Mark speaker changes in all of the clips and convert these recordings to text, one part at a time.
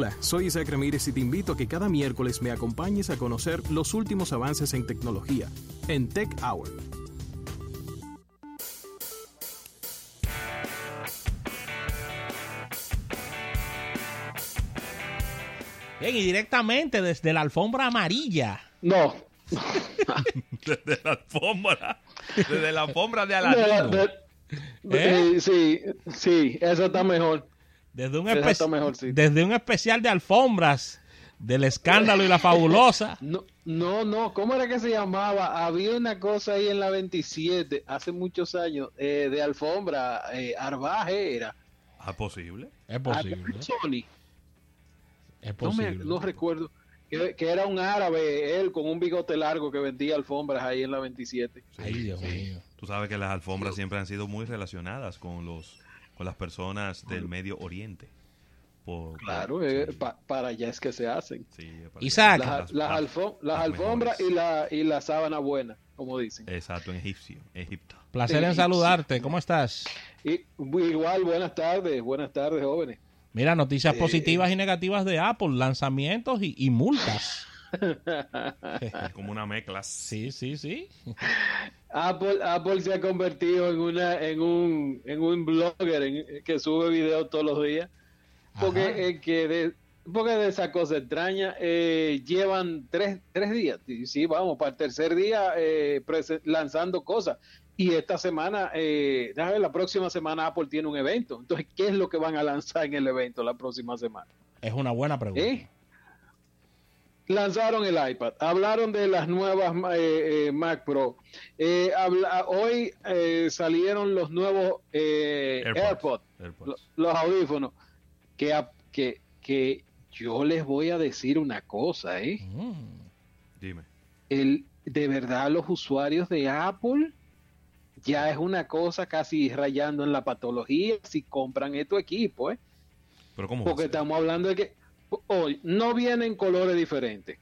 Speaker 1: Hola, soy Isaac Ramírez y te invito a que cada miércoles me acompañes a conocer los últimos avances en tecnología en Tech Hour.
Speaker 2: Bien, y directamente desde la alfombra amarilla.
Speaker 3: No.
Speaker 4: desde la alfombra. Desde la alfombra de Aladino.
Speaker 3: De- de- eh, Sí, sí, eso está mejor.
Speaker 2: Desde un, espe- desde un especial de alfombras del escándalo y la fabulosa.
Speaker 3: No, no, no, ¿cómo era que se llamaba? Había una cosa ahí en la 27, hace muchos años, eh, de alfombra, eh, Arbaje era.
Speaker 4: ¿Ah, posible?
Speaker 2: Es posible.
Speaker 3: Sony,
Speaker 2: Es
Speaker 3: no, me,
Speaker 2: posible.
Speaker 3: no recuerdo. Que, que era un árabe, él con un bigote largo que vendía alfombras ahí en la 27.
Speaker 2: Ay, Dios mío.
Speaker 4: Tú sabes que las alfombras siempre han sido muy relacionadas con los con las personas del Medio Oriente. Por-
Speaker 3: Claro,
Speaker 4: por-
Speaker 3: eh,
Speaker 4: sí,
Speaker 3: pa- para allá es que se hacen.
Speaker 4: sí, para
Speaker 2: Isaac.
Speaker 3: Las, las, alfom- las
Speaker 4: las
Speaker 3: alfombras y la, y la sábana buena, como dicen.
Speaker 4: Exacto, en egipcio, Egipto.
Speaker 2: Placer en saludarte. ¿Cómo estás?
Speaker 3: Y, igual, buenas tardes, buenas tardes, jóvenes.
Speaker 2: Mira, noticias
Speaker 3: Eh,
Speaker 2: positivas y negativas de Apple, lanzamientos y, y multas.
Speaker 4: Es como una mezcla.
Speaker 2: Sí, sí, sí.
Speaker 3: Apple, Apple se ha convertido en una en un en un blogger en- que sube videos todos los días porque eh, que de, porque de esa cosa extraña eh, llevan tres, tres días y sí vamos para el tercer día eh, lanzando cosas y esta semana eh, la próxima semana Apple tiene un evento entonces qué es lo que van a lanzar en el evento la próxima semana
Speaker 2: Es una buena pregunta.
Speaker 3: ¿Eh? Lanzaron el iPad, hablaron de las nuevas eh, eh, Mac Pro. Eh, habla- hoy eh, salieron los nuevos eh,
Speaker 4: AirPods.
Speaker 3: AirPods,
Speaker 4: AirPods.
Speaker 3: lo- los audífonos. Que, que, que yo les voy a decir una cosa, ¿eh?
Speaker 2: Mm.
Speaker 4: Dime.
Speaker 3: El, de verdad, los usuarios de Apple ya es una cosa casi rayando en la patología si compran estos equipos, ¿eh?
Speaker 4: Pero ¿cómo
Speaker 3: Porque estamos hablando de que hoy no vienen colores diferentes.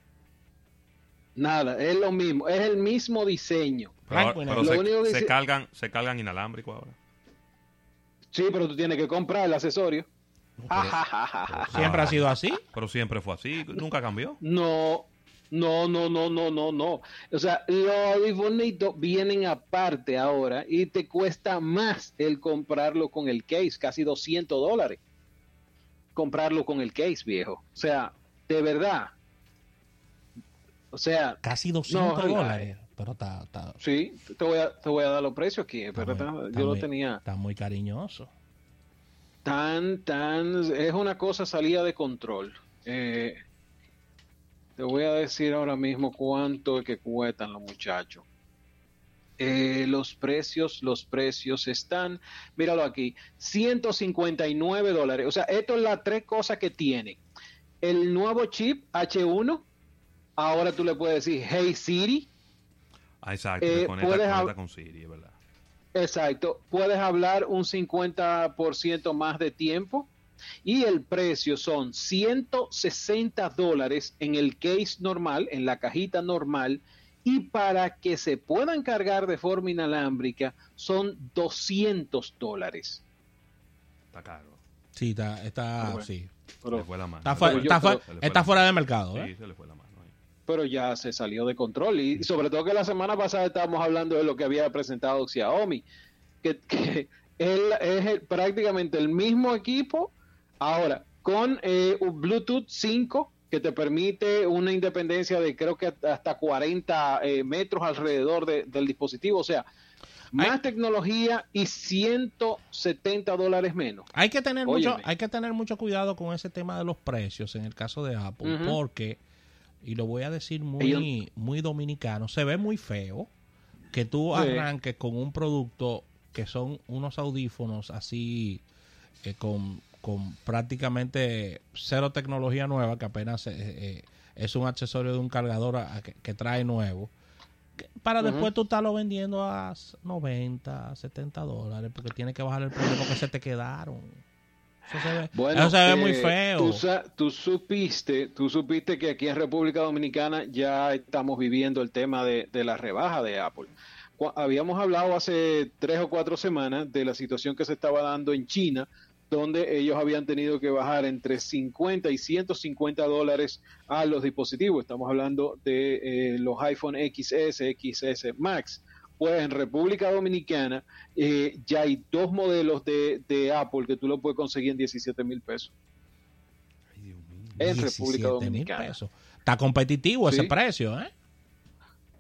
Speaker 3: Nada, es lo mismo, es el mismo diseño.
Speaker 4: Pero, pero se,
Speaker 3: único que
Speaker 4: se
Speaker 3: sí-
Speaker 4: cargan, se cargan inalámbricos ahora.
Speaker 3: Sí, pero tú tienes que comprar el accesorio.
Speaker 2: Siempre ha sido así.
Speaker 4: Pero siempre fue así, nunca cambió.
Speaker 3: No, no, no, no, no, no, no. O sea, los audifonitos vienen aparte ahora y te cuesta más el comprarlo con el case, casi 200 dólares. Comprarlo con el case, viejo. O sea, de verdad. O sea,
Speaker 2: Casi 200
Speaker 3: No,
Speaker 2: dólares. Pero está, está,
Speaker 3: Sí, te voy a, te voy a dar los precios aquí,
Speaker 2: está
Speaker 3: pero
Speaker 2: muy-
Speaker 3: está-
Speaker 2: está
Speaker 3: yo lo tenía
Speaker 2: Está muy cariñoso.
Speaker 3: tan, tan, es una cosa salida de control. Eh, te voy a decir ahora mismo cuánto es que cuestan los muchachos. Eh, los precios, los precios están, míralo aquí, 159 dólares. O sea, esto es las tres cosas que tiene. El nuevo chip H1, ahora tú le puedes decir Hey Siri,
Speaker 4: Ah, exacto,
Speaker 3: Eh,
Speaker 4: se conecta,
Speaker 3: puedes
Speaker 4: conecta
Speaker 3: hab-
Speaker 4: con Siri, verdad.
Speaker 3: Exacto, puedes hablar un 50% más de tiempo y el precio son 160 dólares en el case normal, en la cajita normal, y para que se puedan cargar de forma inalámbrica son 200 dólares.
Speaker 4: Está caro.
Speaker 2: Sí, está, está,
Speaker 3: bueno.
Speaker 2: sí.
Speaker 3: Pero,
Speaker 4: se le fue la mano.
Speaker 2: Está,
Speaker 4: fue-
Speaker 3: pero-
Speaker 4: fue
Speaker 2: fuera de mercado. ¿eh?
Speaker 4: Sí, se le fue la mano. ahí.
Speaker 3: pero ya se salió de control y sobre todo que la semana pasada estábamos hablando de lo que había presentado Xiaomi, que, que él es el- prácticamente el mismo equipo ahora con eh, un Bluetooth 5 que te permite una independencia de creo que hasta 40 eh, metros alrededor de- del dispositivo, o sea, más tecnología y 170 dólares menos.
Speaker 2: Hay que tener mucho, hay que tener mucho cuidado con ese tema de los precios en el caso de Apple, porque, y lo voy a decir muy,
Speaker 3: Ellos-
Speaker 2: muy dominicano, se ve muy feo que tú
Speaker 3: Sí.
Speaker 2: arranques con un producto que son unos audífonos así eh, con, con prácticamente cero tecnología nueva, que apenas eh, eh, es un accesorio de un cargador a- que, que trae nuevo. Para después tú estarlo vendiendo a 90, 70 dólares, porque tiene que bajar el precio porque se te quedaron. Eso se ve,
Speaker 3: Bueno,
Speaker 2: eso se ve muy
Speaker 3: eh,
Speaker 2: feo.
Speaker 3: Tú, supiste, tú supiste que aquí en República Dominicana ya estamos viviendo el tema de, de la rebaja de Apple. Cu- Habíamos hablado hace tres o cuatro semanas de la situación que se estaba dando en China donde ellos habían tenido que bajar entre 50 y 150 dólares a los dispositivos. Estamos hablando de eh, los iPhone XS, XS Max. Pues en República Dominicana eh, ya hay dos modelos de, de, Apple que tú lo puedes conseguir en 17 mil pesos.
Speaker 2: En República Dominicana. Está competitivo ese precio, ¿eh?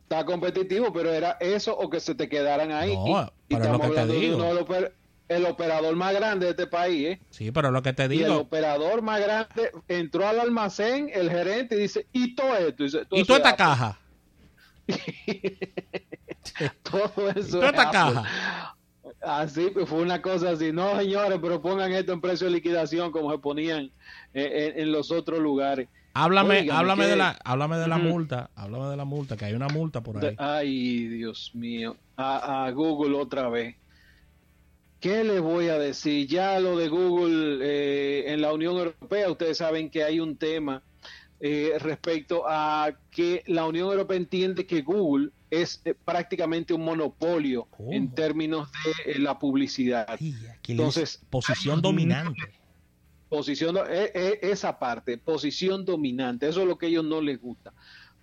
Speaker 3: Está competitivo, pero era eso o que se te quedaran ahí.
Speaker 2: No, y, pero lo que te digo.
Speaker 3: De el operador más grande de este país, ¿eh?
Speaker 2: Sí, pero lo que te digo.
Speaker 3: Y el operador más grande entró al almacén, el gerente, y dice, ¿y todo esto? Y,
Speaker 2: dice, ¿Y toda esta caja?
Speaker 3: todo eso.
Speaker 2: ¿Y toda esta caja?
Speaker 3: Así, fue una cosa así. No, señores, pero pongan esto en precio de liquidación como se ponían eh, en, los otros lugares.
Speaker 2: Háblame, háblame, de la, háblame de la multa, háblame de la multa, que hay una multa por ahí.
Speaker 3: ay, Dios mío, a Google otra vez. ¿Qué les voy a decir? Ya lo de Google eh, en la Unión Europea, ustedes saben que hay un tema eh, respecto a que la Unión Europea entiende que Google es eh, prácticamente un monopolio en términos de la publicidad.
Speaker 2: Entonces, posición dominante.
Speaker 3: Posición, esa parte, posición dominante, eso es lo que a ellos no les gusta.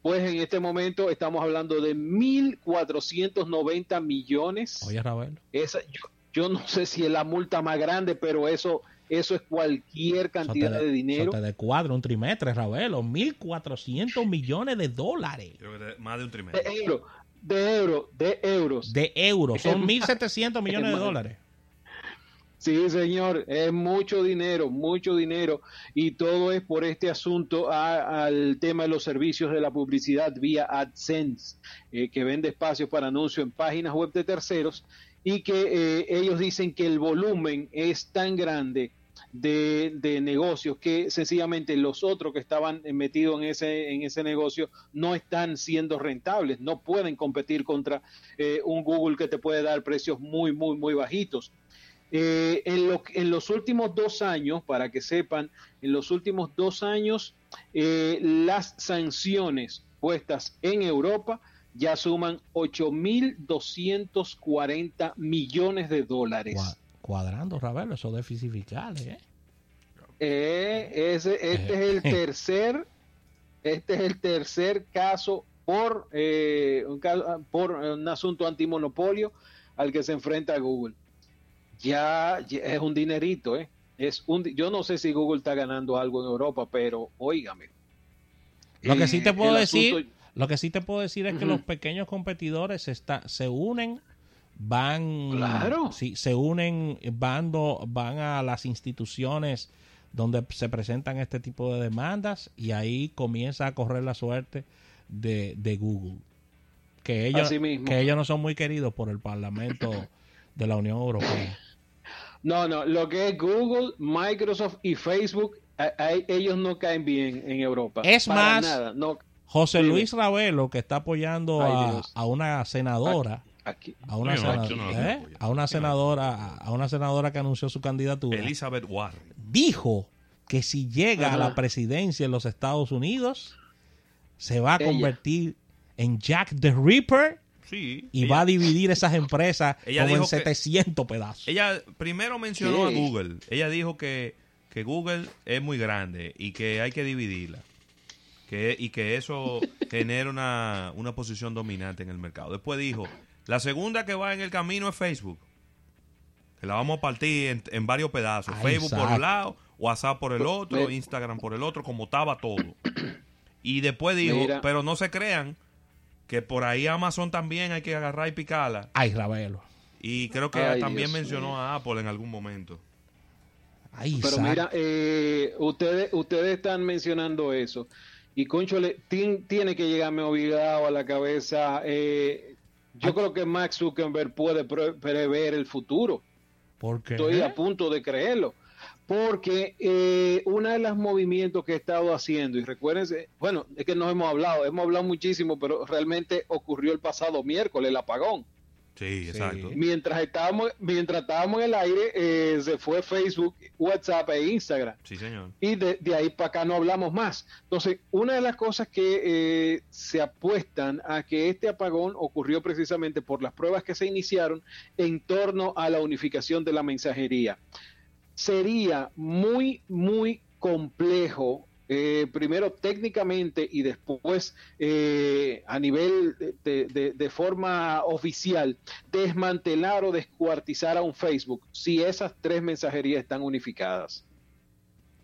Speaker 3: Pues en este momento estamos hablando de 1.490 millones.
Speaker 2: Oye, Raúl.
Speaker 3: Esa, yo, yo no sé si es la multa más grande, pero eso eso es cualquier cantidad de, dinero.
Speaker 2: Eso te de cuadro un trimestre, Ravelo. 1.400 millones de dólares.
Speaker 4: más de un trimestre.
Speaker 3: De euros. De, euro, de euros.
Speaker 2: De euros. Son 1.700 millones de dólares.
Speaker 3: Sí, señor, es mucho dinero, mucho dinero, y todo es por este asunto al tema de los servicios de la publicidad vía AdSense, eh, que vende espacios para anuncio en páginas web de terceros y que eh, ellos dicen que el volumen es tan grande de, de, negocios que sencillamente los otros que estaban metidos en ese, en ese negocio no están siendo rentables, no pueden competir contra eh, un Google que te puede dar precios muy, muy, muy bajitos. Eh, en, lo, en, los últimos dos años, para que sepan, en los últimos dos años, las sanciones puestas en Europa ya suman 8.240 millones de dólares.
Speaker 2: Cuadrando, Ravelo, esos déficits fiscales, ¿eh?
Speaker 3: Eh, ese, este es el tercer, este es el tercer caso por, eh, un, por un asunto antimonopolio al que se enfrenta Google. Ya, es un dinerito, ¿eh? Es un, yo no sé si Google está ganando algo en Europa, pero óigame.
Speaker 2: Lo que sí te puedo decir, lo que sí te puedo decir es que los pequeños competidores está, se unen, van,
Speaker 3: claro.
Speaker 2: sí, se unen, van, van a las instituciones donde se presentan este tipo de demandas y ahí comienza a correr la suerte de, de Google. Que ellos, que ellos no son muy queridos por el Parlamento de la Unión Europea.
Speaker 3: No, no, lo que es Google, Microsoft y Facebook, ellos no caen bien en Europa.
Speaker 2: Es más, no, José Luis Ravelo, que está apoyando a, una senadora. A, una senadora, ¿eh? a una senadora a una senadora que anunció su candidatura.
Speaker 4: Elizabeth Warren.
Speaker 2: Dijo que si llega a la presidencia en los Estados Unidos se va a convertir en Jack the Ripper y va a dividir esas empresas como en 700 pedazos.
Speaker 4: Ella primero mencionó a Google. Ella dijo que, que Google es muy grande y que hay que dividirla y que eso genera una, una posición dominante en el mercado. Después dijo, la segunda que va en el camino es Facebook. Que la vamos a partir en, varios pedazos. Facebook por un lado, WhatsApp por el otro, Instagram por el otro, como estaba todo. Y después dijo, pero no se crean que por ahí Amazon también hay que agarrar y picarla.
Speaker 2: Ay, Ravelo.
Speaker 4: Y creo que también mencionó a Apple en algún momento.
Speaker 3: Ay, pero mira, eh, ustedes, ustedes están mencionando eso. Y Conchole, tiene que llegarme obligado a la cabeza. Eh, yo ah. creo que Max Zuckerberg puede prever el futuro.
Speaker 2: porque
Speaker 3: Estoy a punto de creerlo. Porque eh, uno de los movimientos que he estado haciendo, y recuérdense, bueno, es que no hemos hablado, hemos hablado muchísimo, pero realmente ocurrió el pasado miércoles, el apagón.
Speaker 4: Sí, exacto.
Speaker 3: Mientras estábamos, mientras estábamos en el aire, eh, se fue Facebook, WhatsApp e Instagram.
Speaker 4: Sí, señor.
Speaker 3: Y de, ahí para acá no hablamos más. Entonces, una de las cosas que eh, se apuestan a que este apagón ocurrió precisamente por las pruebas que se iniciaron en torno a la unificación de la mensajería. sería muy, muy complejo eh, primero técnicamente y después eh, a nivel de, forma oficial, desmantelar o descuartizar a un Facebook si esas tres mensajerías están unificadas.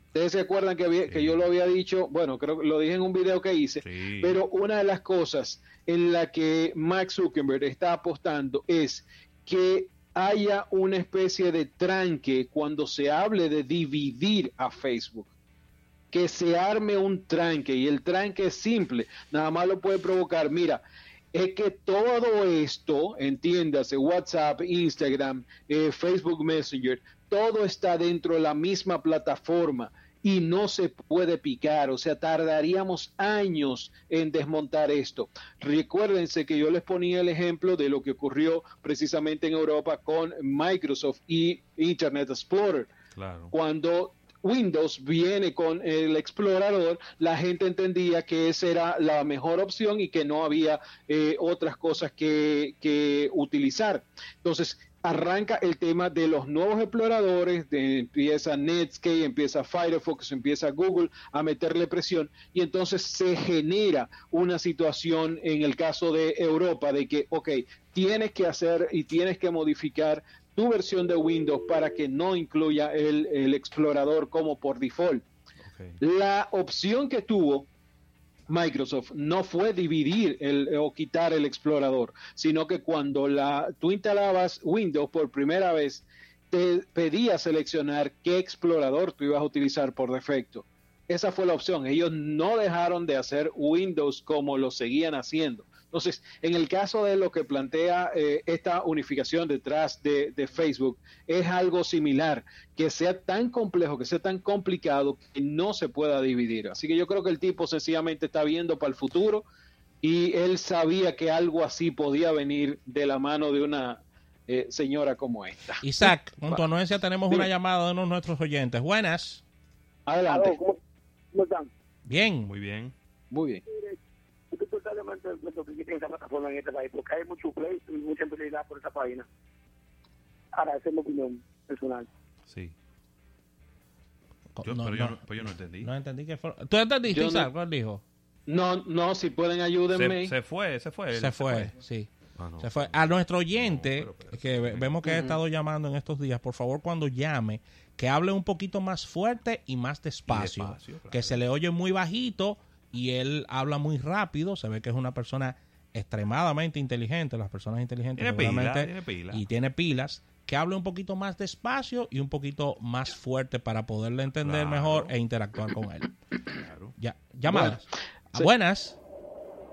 Speaker 3: Ustedes se acuerdan que, que yo lo había dicho, bueno, creo que lo dije en un video que hice, pero una de las cosas en la que Max Zuckerberg está apostando es que haya una especie de tranque cuando se hable de dividir a Facebook que se arme un tranque y el tranque es simple, nada más lo puede provocar, mira, es que todo esto, entiéndase, WhatsApp, Instagram, eh, Facebook Messenger, todo está dentro de la misma plataforma y no se puede picar, o sea, tardaríamos años en desmontar esto. Recuérdense que yo les ponía el ejemplo de lo que ocurrió precisamente en Europa con Microsoft y Internet Explorer. Claro. Cuando Windows viene con el explorador, la gente entendía que esa era la mejor opción y que no había eh, otras cosas que, que, utilizar. Entonces, arranca el tema de los nuevos exploradores, de, empieza Netscape, empieza Firefox, empieza Google a meterle presión y entonces se genera una situación en el caso de Europa de que, ok, tienes que hacer y tienes que modificar tu versión de Windows para que no incluya el, explorador como por default. La opción que tuvo Microsoft no fue dividir el, o quitar el explorador, sino que cuando la, tú instalabas Windows por primera vez, te pedía seleccionar qué explorador tú ibas a utilizar por defecto. Esa fue la opción. Ellos no dejaron de hacer Windows como lo seguían haciendo. Entonces, en el caso de lo que plantea eh, esta unificación detrás de, Facebook, es algo similar, que sea tan complejo, que sea tan complicado, que no se pueda dividir. Así que yo creo que el tipo sencillamente está viendo para el futuro y él sabía que algo así podía venir de la mano de una eh, señora como esta.
Speaker 2: Isaac, con tu anuencia tenemos una llamada de uno de nuestros oyentes. Buenas.
Speaker 3: Adelante.
Speaker 5: ¿Cómo están?
Speaker 2: Bien.
Speaker 4: Muy bien.
Speaker 3: Muy bien
Speaker 5: totalmente que esa plataforma en este país, porque hay mucho play y mucha empleabilidad por esa página. Ahora, esa es mi opinión personal.
Speaker 4: Sí. Yo, no, pero, yo no, pues yo no entendí.
Speaker 2: No entendí qué fue. ¿Tú entendiste, Isaac? ¿Cuál dijo?
Speaker 3: No, no, si pueden ayúdenme.
Speaker 4: Se, se fue, se fue.
Speaker 2: Se, se fue, sí. Ah, se fue. A nuestro oyente, que vemos que ha estado llamando en estos días, por favor, cuando llame, que hable un poquito más fuerte y más despacio. despacio Que se le oye muy bajito y él habla muy rápido, se ve que es una persona extremadamente inteligente, las personas inteligentes
Speaker 4: tiene
Speaker 2: y tiene pilas, que hable un poquito más despacio y un poquito más fuerte para poderle entender mejor e interactuar con él. Ya, llamadas. Buenas.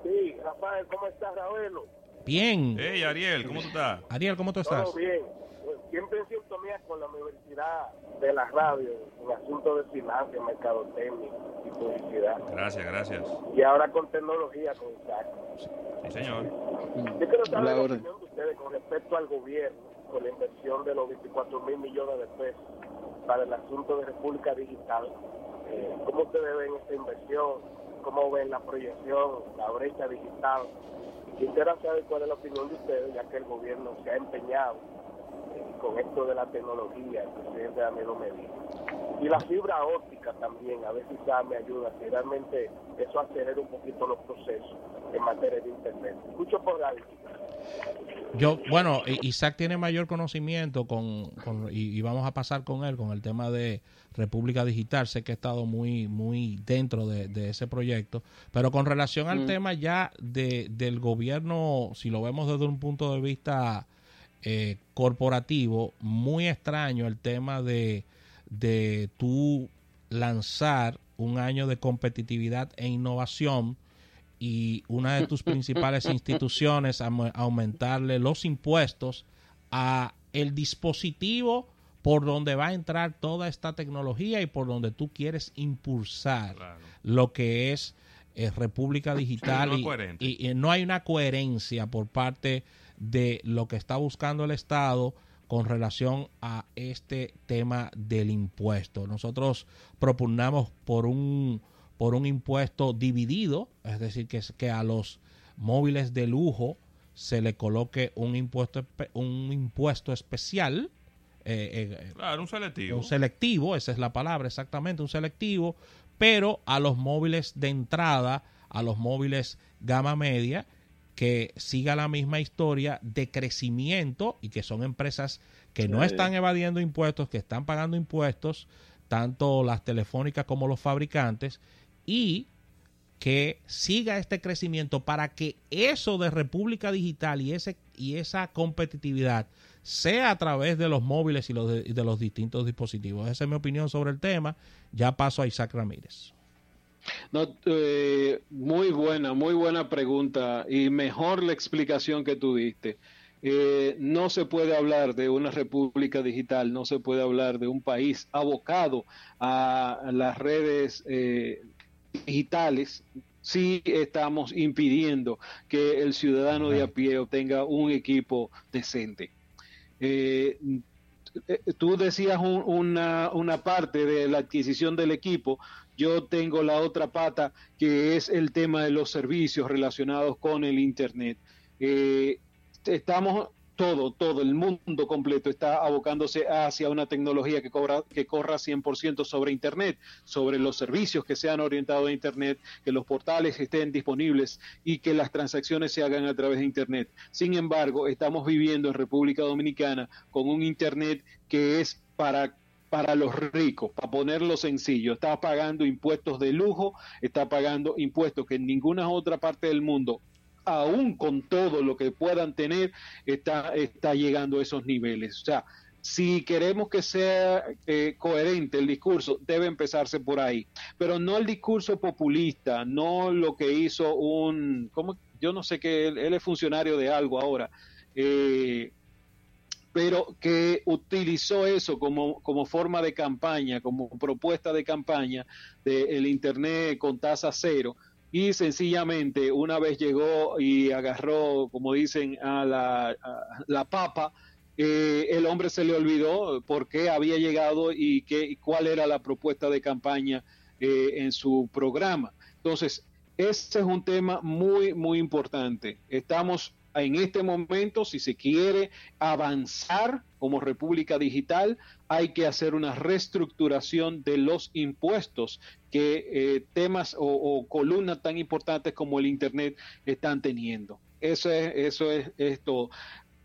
Speaker 5: Sí, Rafael, ¿cómo estás, Raúl?
Speaker 2: Bien.
Speaker 4: Hey, Ariel, ¿cómo tú estás?
Speaker 2: Ariel, ¿cómo tú estás?
Speaker 5: Todo bien. Siempre en sintonía con la Universidad de la Radio en asuntos de finanzas, mercadotecnia publicidad.
Speaker 4: Gracias, gracias.
Speaker 5: Y ahora con tecnología, con Isaac.
Speaker 4: Sí, señor.
Speaker 5: Yo quiero saber la, opinión de ustedes con respecto al gobierno, con la inversión de los 24 mil millones de pesos para el asunto de República Digital. Eh, ¿Cómo ustedes ven esta inversión? ¿Cómo ven la proyección, la brecha digital? Quisiera saber cuál es la opinión de ustedes, ya que el gobierno se ha empeñado con esto de la tecnología, el presidente Danilo Medina. Y la fibra óptica también, a ver si me ayuda, si realmente eso acelera un poquito los procesos en materia de Internet. Mucho por la
Speaker 2: yo, bueno, Isaac tiene mayor conocimiento con, y, vamos a pasar con él con el tema de República Digital. Sé que ha estado muy, muy dentro de, ese proyecto, pero con relación al mm. tema ya de, del gobierno, si lo vemos desde un punto de vista eh, corporativo, muy extraño el tema de, de tú lanzar un año de competitividad e innovación y una de tus principales instituciones aumentarle los impuestos a el dispositivo por donde va a entrar toda esta tecnología y por donde tú quieres impulsar lo que es eh, República Digital y, y, no hay una coherencia por parte de lo que está buscando el Estado con relación a este tema del impuesto. Nosotros propugnamos por un, por un impuesto dividido, es decir, que, que a los móviles de lujo se le coloque un impuesto, un impuesto especial eh,
Speaker 4: claro, un selectivo.
Speaker 2: Un selectivo, esa es la palabra exactamente, un selectivo, pero a los móviles de entrada, a los móviles gama media, que siga la misma historia de crecimiento y que son empresas que no están evadiendo impuestos, que están pagando impuestos, tanto las telefónicas como los fabricantes, y que siga este crecimiento para que eso de República Digital y, ese, y esa competitividad sea a través de los móviles y los de, los distintos dispositivos. Esa es mi opinión sobre el tema. Ya paso a Isaac Ramírez.
Speaker 3: No, eh, muy buena, muy buena pregunta y mejor la explicación que tú diste. Eh, no se puede hablar de una república digital, no se puede hablar de un país abocado a las redes eh, digitales si estamos impidiendo que el ciudadano de a pie obtenga un equipo decente. Eh, eh, tú decías una, una parte de la adquisición del equipo, yo tengo la otra pata que es el tema de los servicios relacionados con el Internet. Eh, estamos todo, todo el mundo completo está abocándose hacia una tecnología que, cobra, que corra 100% sobre Internet, sobre los servicios que sean orientados a Internet, que los portales estén disponibles y que las transacciones se hagan a través de Internet. Sin embargo, estamos viviendo en República Dominicana con un Internet que es para para los ricos, para ponerlo sencillo, está pagando impuestos de lujo, está pagando impuestos que en ninguna otra parte del mundo aún con todo lo que puedan tener, está, llegando a esos niveles. O sea, si queremos que sea eh, coherente el discurso, debe empezarse por ahí. Pero no el discurso populista, no lo que hizo un, ¿cómo? yo no sé que él, es funcionario de algo ahora, eh, pero que utilizó eso como forma de campaña, como propuesta de campaña del Internet con tasa cero y sencillamente una vez llegó y agarró, como dicen, a la, la papa, eh, el hombre se le olvidó por qué había llegado y, qué, cuál era la propuesta de campaña eh, en su programa. Entonces, ese es un tema muy, muy importante. Estamos en este momento, si se quiere avanzar como República Digital, hay que hacer una reestructuración de los impuestos que eh, temas o, columnas tan importantes como el Internet están teniendo. Eso es, eso es esto.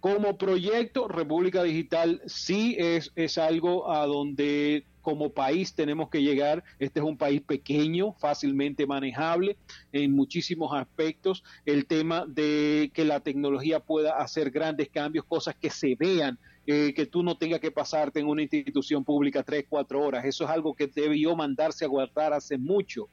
Speaker 3: Como proyecto, República Digital sí es, es algo a donde como país tenemos que llegar. Este es un país pequeño, fácilmente manejable en muchísimos aspectos. El tema de que la tecnología pueda hacer grandes cambios, cosas que se vean eh, que tú no tengas que pasarte en una institución pública tres, cuatro horas. Eso es algo que debió mandarse a guardar hace mucho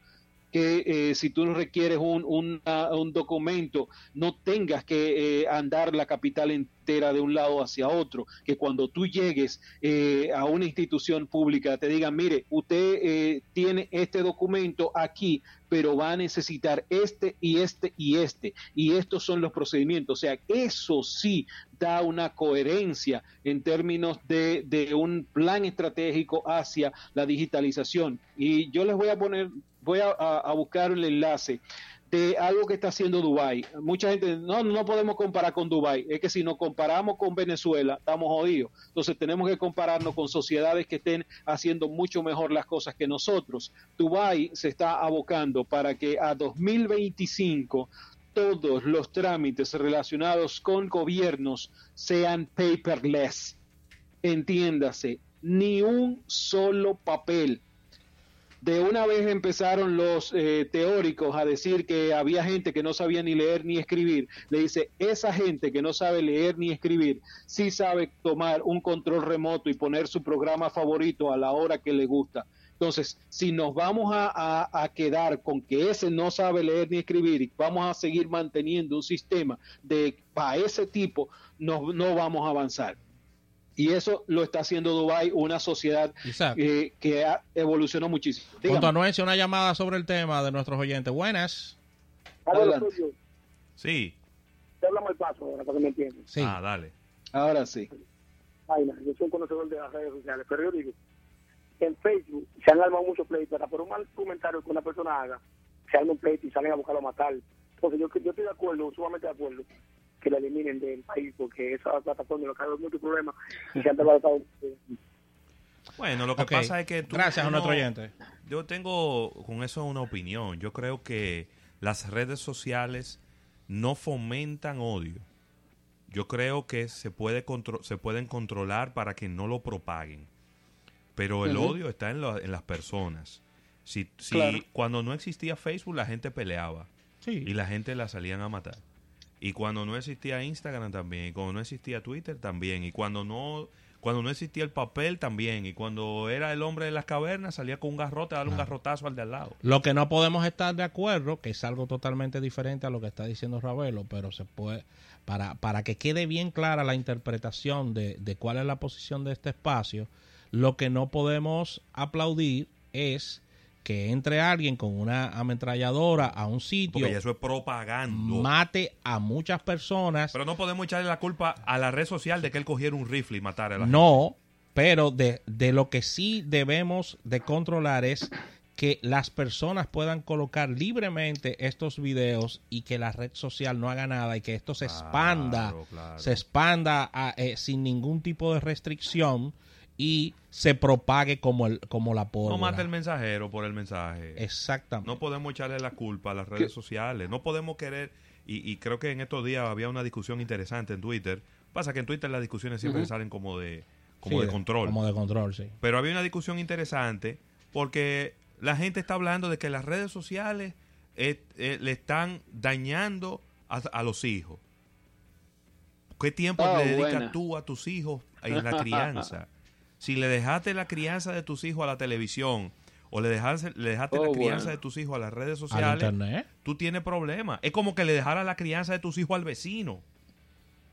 Speaker 3: que eh, si tú requieres un, un, documento, no tengas que eh, andar la capital entera de un lado hacia otro, que cuando tú llegues eh, a una institución pública te digan, mire, usted tiene este documento aquí, pero va a necesitar este y este y este, y estos son los procedimientos. O sea, eso sí da una coherencia en términos de, de un plan estratégico hacia la digitalización. Y yo les voy a poner voy a, buscar el enlace de algo que está haciendo Dubai. Mucha gente no no podemos comparar con Dubai, es que si nos comparamos con Venezuela estamos jodidos. Entonces tenemos que compararnos con sociedades que estén haciendo mucho mejor las cosas que nosotros. Dubai se está abocando para que a 2025 todos los trámites relacionados con gobiernos sean paperless. Entiéndase, ni un solo papel de una vez empezaron los eh, teóricos a decir que había gente que no sabía ni leer ni escribir. Le dice, esa gente que no sabe leer ni escribir, sí sabe tomar un control remoto y poner su programa favorito a la hora que le gusta. Entonces, si nos vamos a, quedar con que ese no sabe leer ni escribir y vamos a seguir manteniendo un sistema de para ese tipo, no, no vamos a avanzar. Y eso lo está haciendo Dubai, una sociedad eh, que ha evolucionado muchísimo.
Speaker 2: Junto a una llamada sobre el tema de nuestros oyentes. Buenas.
Speaker 4: Sí.
Speaker 5: Te hablamos el paso ahora para que me entiendan.
Speaker 4: Sí. Ah, dale.
Speaker 3: Ahora sí.
Speaker 5: yo soy un conocedor de las redes sociales, pero yo digo, en Facebook se han armado muchos pleitos, para por un mal comentario que una persona haga, se arma un pleito y salen a buscarlo a matar. Entonces yo, yo estoy de acuerdo, sumamente de acuerdo, que la eliminen del país porque esa plataforma lo cae mucho problema y se han debatado
Speaker 4: bueno, lo que pasa es que
Speaker 2: Gracias a nuestro oyente.
Speaker 4: Yo tengo con eso una opinión. Yo creo que las redes sociales no fomentan odio. Yo creo que se, puede se pueden controlar para que no lo propaguen. Pero el odio está en, en, las personas. Si, si Cuando no existía Facebook, la gente peleaba. Y la gente la salían a matar. Y cuando no existía Instagram también. Y cuando no existía Twitter también. Y cuando no cuando no existía el papel también. Y cuando era el hombre de las cavernas, salía con un garrote a darle un garrotazo al de al lado.
Speaker 2: Lo que no podemos estar de acuerdo, que es algo totalmente diferente a lo que está diciendo Ravelo, pero se puede, para, para que quede bien clara la interpretación de, de cuál es la posición de este espacio, lo que no podemos aplaudir es que entre alguien con una ametralladora a un sitio.
Speaker 4: Porque eso es propaganda.
Speaker 2: Mate a muchas personas.
Speaker 4: Pero no podemos echarle la culpa a la red social de que él cogiera un rifle y matara a la
Speaker 2: No, pero de, de lo que sí debemos de controlar es que las personas puedan colocar libremente estos videos y que la red social no haga nada y que esto se expanda, se expanda eh, sin ningún tipo de restricción y se propague como el como la pólvora.
Speaker 4: No mate el mensajero por el mensaje.
Speaker 2: Exactamente.
Speaker 4: No podemos echarle la culpa a las redes sociales. No podemos querer y, creo que en estos días había una discusión interesante en Twitter. Pasa que en Twitter las discusiones siempre salen como de como de control.
Speaker 2: Como de control, sí.
Speaker 4: Pero había una discusión interesante porque la gente está hablando de que las redes sociales eh, eh, le están dañando a, los hijos. ¿Qué tiempo le oh, dedicas tú a tus hijos en la crianza? Si le dejaste la crianza de tus hijos a la televisión o le dejaste, le dejaste la oh, crianza de tus hijos a las redes sociales, tú tienes problemas. Es como que le dejara la crianza de tus hijos al vecino.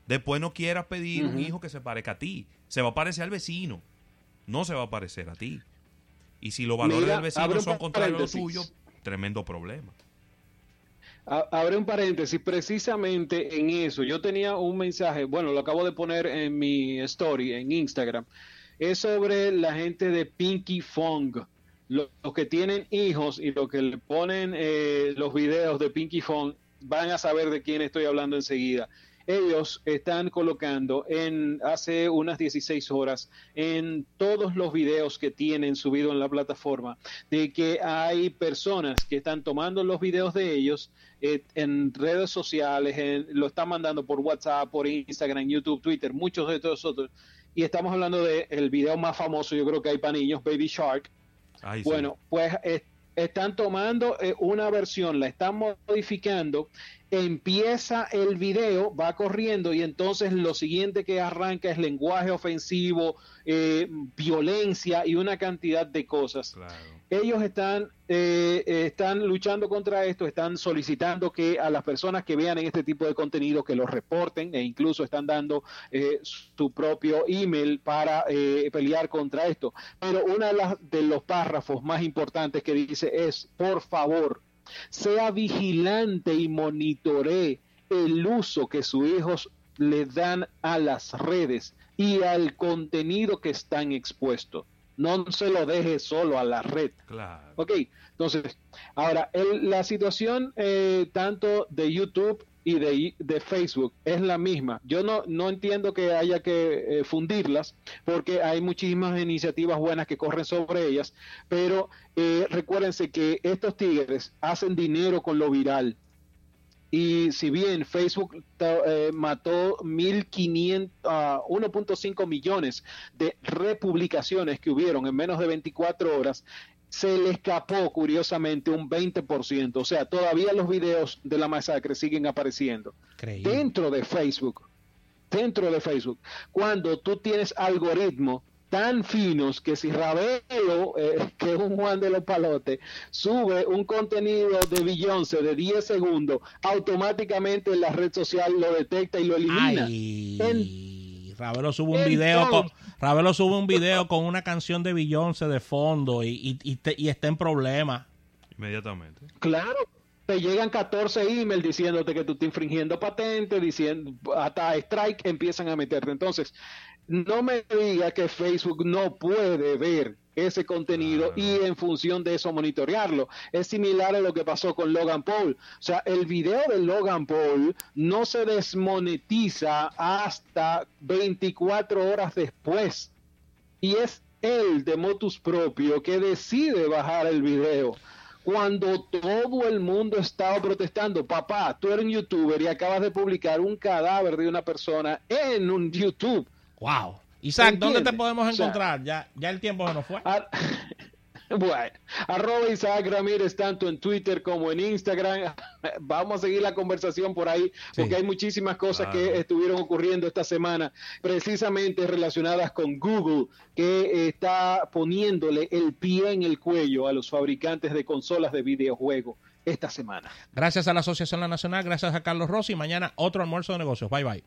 Speaker 4: Después no quieras pedir un hijo que se parezca a ti. Se va a parecer al vecino. No se va a parecer a ti. Y si los valores del vecino son contrarios a los tuyos, tremendo problema.
Speaker 3: Abre un paréntesis, precisamente en eso. Yo tenía un mensaje, bueno, lo acabo de poner en mi story, en Instagram es sobre la gente de Pinky Fong. Los, que tienen hijos y los que le ponen eh, los videos de Pinky Fong van a saber de quién estoy hablando enseguida. Ellos están colocando en hace unas 16 horas en todos los videos que tienen subido en la plataforma de que hay personas que están tomando los videos de ellos eh, en redes sociales, lo están mandando por WhatsApp, por Instagram, YouTube, Twitter, muchos de estos otros y estamos hablando del el video más famoso, yo creo que hay para niños, Baby Shark. bueno, pues están tomando eh, una versión, la están modificando, empieza el video, va corriendo y entonces lo siguiente que arranca es lenguaje ofensivo, eh, violencia y una cantidad de cosas. Claro ellos están, eh, están luchando contra esto, están solicitando que a las personas que vean este tipo de contenido que lo reporten e incluso están dando eh, su propio email para eh, pelear contra esto. Pero uno de, de los párrafos más importantes que dice es, por favor, sea vigilante y monitoree el uso que sus hijos le dan a las redes y al contenido que están expuestos no se lo deje solo a la red.
Speaker 4: Claro.
Speaker 3: Ok, entonces, ahora, la situación eh, tanto de YouTube y de, de, Facebook es la misma. Yo no, no entiendo que haya que eh, fundirlas porque hay muchísimas iniciativas buenas que corren sobre ellas, pero eh, recuérdense que estos tigres hacen dinero con lo viral. Y si bien Facebook eh, mató 1.500, 1.5 millones de republicaciones que hubieron en menos de 24 horas, se le escapó curiosamente un 20%. O sea, todavía los videos de la masacre siguen apareciendo dentro de Facebook. Dentro de Facebook. Cuando tú tienes algoritmo tan finos que si Ravelo, eh, que es un Juan de los Palotes, sube un contenido de Beyoncé de 10 segundos, automáticamente la red social lo detecta y lo elimina.
Speaker 2: Ay, Ravelo sube un video con Ravelo sube un video con una canción de Beyoncé de fondo y, y, está en problemas.
Speaker 4: Inmediatamente.
Speaker 3: Claro, te llegan 14 emails diciéndote que tú estás infringiendo patente, diciendo hasta strike empiezan a meterte. Entonces, no me diga que Facebook no puede ver ese contenido y en función de eso monitorearlo. Es similar a lo que pasó con Logan Paul. O sea, el video de Logan Paul no se desmonetiza hasta 24 horas después. Y es él de motus propio que decide bajar el video cuando todo el mundo estaba protestando, papá, tú eres un youtuber y acabas de publicar un cadáver de una persona en un YouTube.
Speaker 2: Wow. Isaac, ¿dónde te podemos encontrar? ya, ya el tiempo se nos fue.
Speaker 3: Bueno, arroba Isaac Ramírez tanto en Twitter como en Instagram. Vamos a seguir la conversación por ahí porque hay muchísimas cosas que estuvieron ocurriendo esta semana precisamente relacionadas con Google que está poniéndole el pie en el cuello a los fabricantes de consolas de videojuegos esta semana.
Speaker 2: Gracias a la Asociación Nacional, gracias a Carlos Rossi. Mañana otro almuerzo de negocios. Bye bye.